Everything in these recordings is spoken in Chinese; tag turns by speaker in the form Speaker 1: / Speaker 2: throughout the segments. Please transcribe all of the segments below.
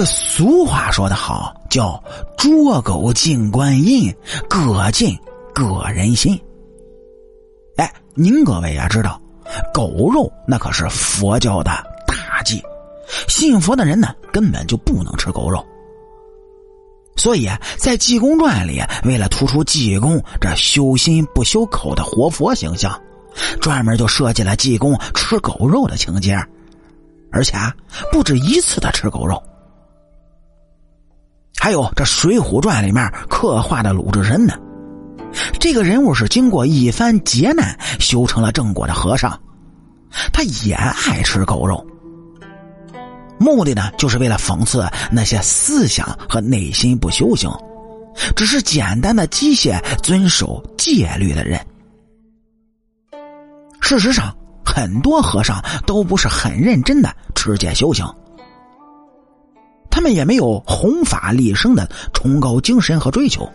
Speaker 1: 这俗话说得好，叫“捉狗进观音，各尽各人心”。哎，您各位也知道，狗肉那可是佛教的大忌，信佛的人呢根本就不能吃狗肉。所以，在《济公传》里，为了突出济公这修心不修口的活佛形象，专门就设计了济公吃狗肉的情节，而且不止一次的吃狗肉。还有这《水浒传》里面刻画的鲁智深呢，这个人物是经过一番劫难修成了正果的和尚，他也爱吃狗肉。目的呢，就是为了讽刺那些思想和内心不修行，只是简单的机械遵守戒律的人。事实上，很多和尚都不是很认真的持戒修行，他们也没有弘法立生的崇高精神和追求，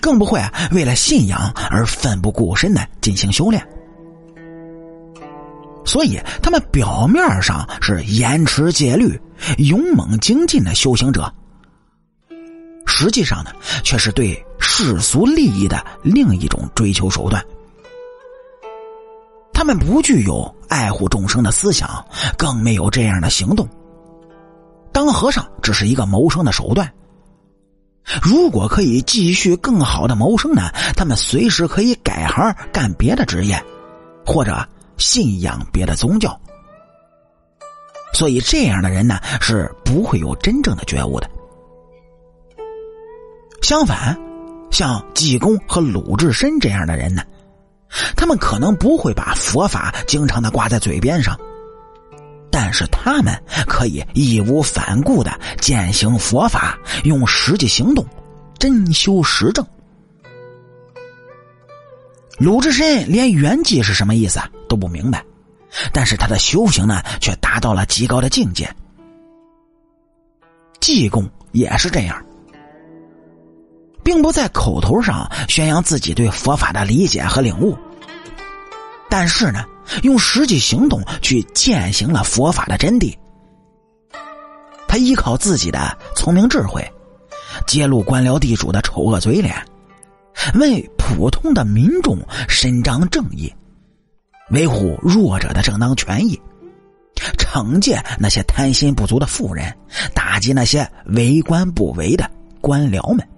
Speaker 1: 更不会为了信仰而奋不顾身的进行修炼。所以，他们表面上是严持戒律、勇猛精进的修行者，实际上呢，却是对世俗利益的另一种追求手段。他们不具有爱护众生的思想，更没有这样的行动。当和尚只是一个谋生的手段。如果可以继续更好的谋生呢？他们随时可以改行干别的职业，或者。信仰别的宗教，所以这样的人呢是不会有真正的觉悟的。相反，像济公和鲁智深这样的人呢，他们可能不会把佛法经常的挂在嘴边上，但是他们可以义无反顾的践行佛法，用实际行动真修实证。鲁智深连圆寂是什么意思啊都不明白，但是他的修行呢却达到了极高的境界。济公也是这样，并不在口头上宣扬自己对佛法的理解和领悟，但是呢，用实际行动去践行了佛法的真谛。他依靠自己的聪明智慧，揭露官僚地主的丑恶嘴脸。为普通的民众伸张正义，维护弱者的正当权益，惩戒那些贪心不足的富人，打击那些为官不为的官僚们。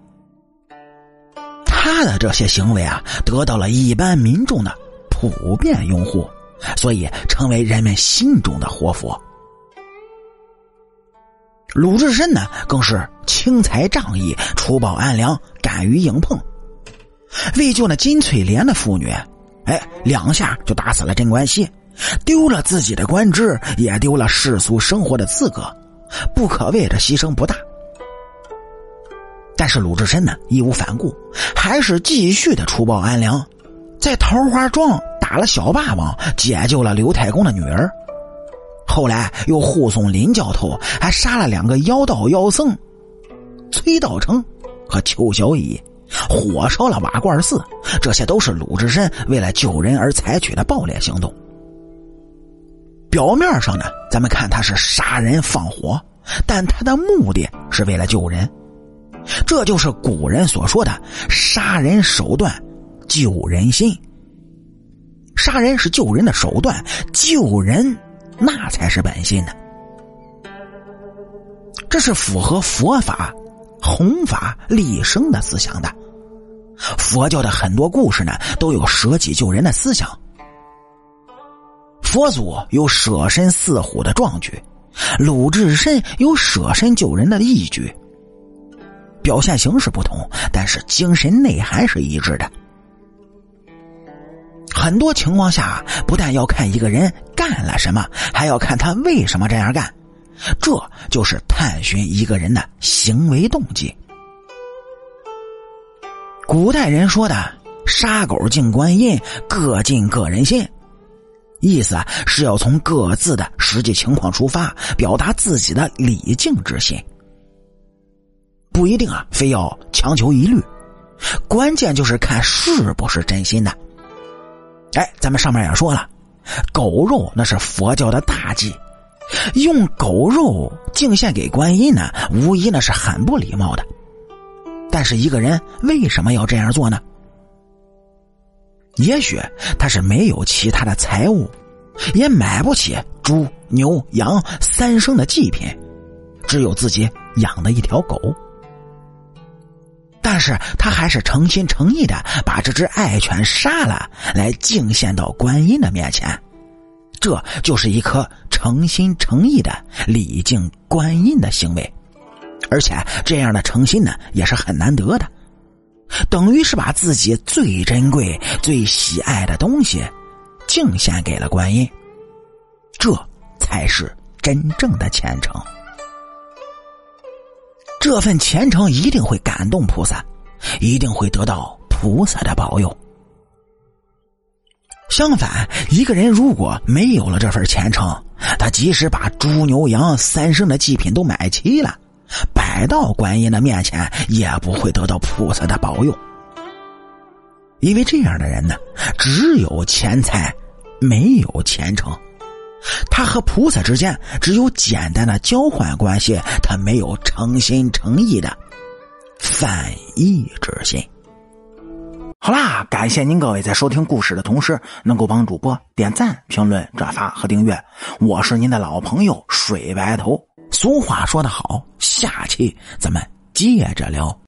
Speaker 1: 他的这些行为啊，得到了一般民众的普遍拥护，所以成为人们心中的活佛。鲁智深呢，更是轻财仗义、除暴安良、敢于硬碰。为救那金翠莲的妇女，哎，两下就打死了镇关西，丢了自己的官职，也丢了世俗生活的资格，不可谓的牺牲不大。但是鲁智深呢，义无反顾，还是继续的除暴安良，在桃花庄打了小霸王，解救了刘太公的女儿，后来又护送林教头，还杀了两个妖道妖僧，崔道成和邱小乙。火烧了瓦罐寺，这些都是鲁智深为了救人而采取的暴烈行动。表面上呢，咱们看他是杀人放火，但他的目的是为了救人。这就是古人所说的“杀人手段，救人心”。杀人是救人的手段，救人那才是本心呢。这是符合佛法。弘法立生的思想的，佛教的很多故事呢，都有舍己救人的思想。佛祖有舍身饲虎的壮举，鲁智深有舍身救人的义举。表现形式不同，但是精神内涵是一致的。很多情况下，不但要看一个人干了什么，还要看他为什么这样干。这就是探寻一个人的行为动机。古代人说的“杀狗敬观音，各尽各人心”，意思啊是要从各自的实际情况出发，表达自己的礼敬之心。不一定啊，非要强求一律，关键就是看是不是真心的。哎，咱们上面也说了，狗肉那是佛教的大忌。用狗肉敬献给观音呢，无疑那是很不礼貌的。但是一个人为什么要这样做呢？也许他是没有其他的财物，也买不起猪、牛、羊三生的祭品，只有自己养的一条狗。是他还是诚心诚意的把这只爱犬杀了，来敬献到观音的面前。这就是一颗诚心诚意的礼敬观音的行为，而且这样的诚心呢，也是很难得的。等于是把自己最珍贵、最喜爱的东西敬献给了观音，这才是真正的虔诚。这份虔诚一定会感动菩萨，一定会得到菩萨的保佑。相反，一个人如果没有了这份虔诚，他即使把猪牛羊三生的祭品都买齐了。摆到观音的面前，也不会得到菩萨的保佑，因为这样的人呢，只有钱财，没有虔诚。他和菩萨之间只有简单的交换关系，他没有诚心诚意的犯义之心。好啦，感谢您各位在收听故事的同时，能够帮主播点赞、评论、转发和订阅。我是您的老朋友水白头。俗话说得好，下期咱们接着聊。